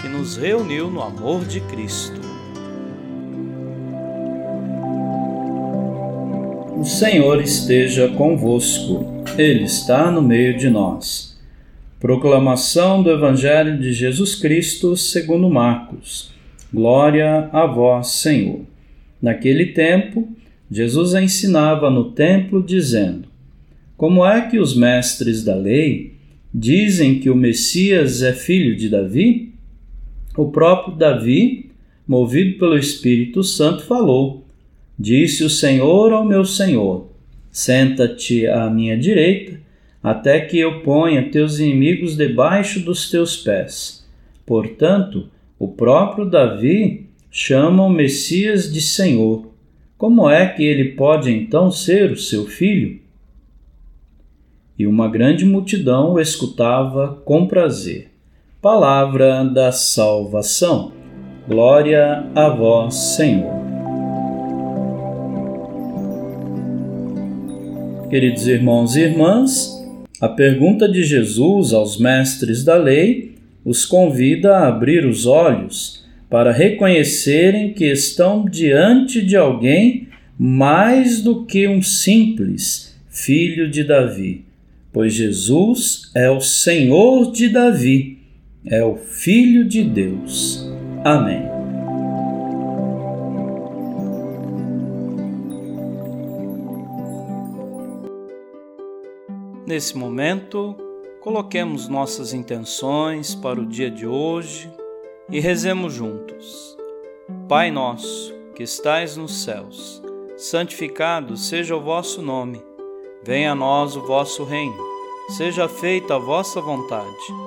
que nos reuniu no amor de Cristo. O Senhor esteja convosco, Ele está no meio de nós. Proclamação do Evangelho de Jesus Cristo segundo Marcos. Glória a vós, Senhor. Naquele tempo, Jesus ensinava no templo, dizendo: Como é que os mestres da lei dizem que o Messias é filho de Davi? O próprio Davi, movido pelo Espírito Santo, falou: Disse o Senhor ao meu Senhor: Senta-te à minha direita, até que eu ponha teus inimigos debaixo dos teus pés. Portanto, o próprio Davi chama o Messias de Senhor. Como é que ele pode então ser o seu filho? E uma grande multidão o escutava com prazer. Palavra da salvação. Glória a vós, Senhor. Queridos irmãos e irmãs, a pergunta de Jesus aos mestres da lei os convida a abrir os olhos para reconhecerem que estão diante de alguém mais do que um simples filho de Davi, pois Jesus é o Senhor de Davi é o Filho de Deus. Amém. Nesse momento, coloquemos nossas intenções para o dia de hoje e rezemos juntos. Pai nosso, que estais nos céus, santificado seja o vosso nome. Venha a nós o vosso reino. Seja feita a vossa vontade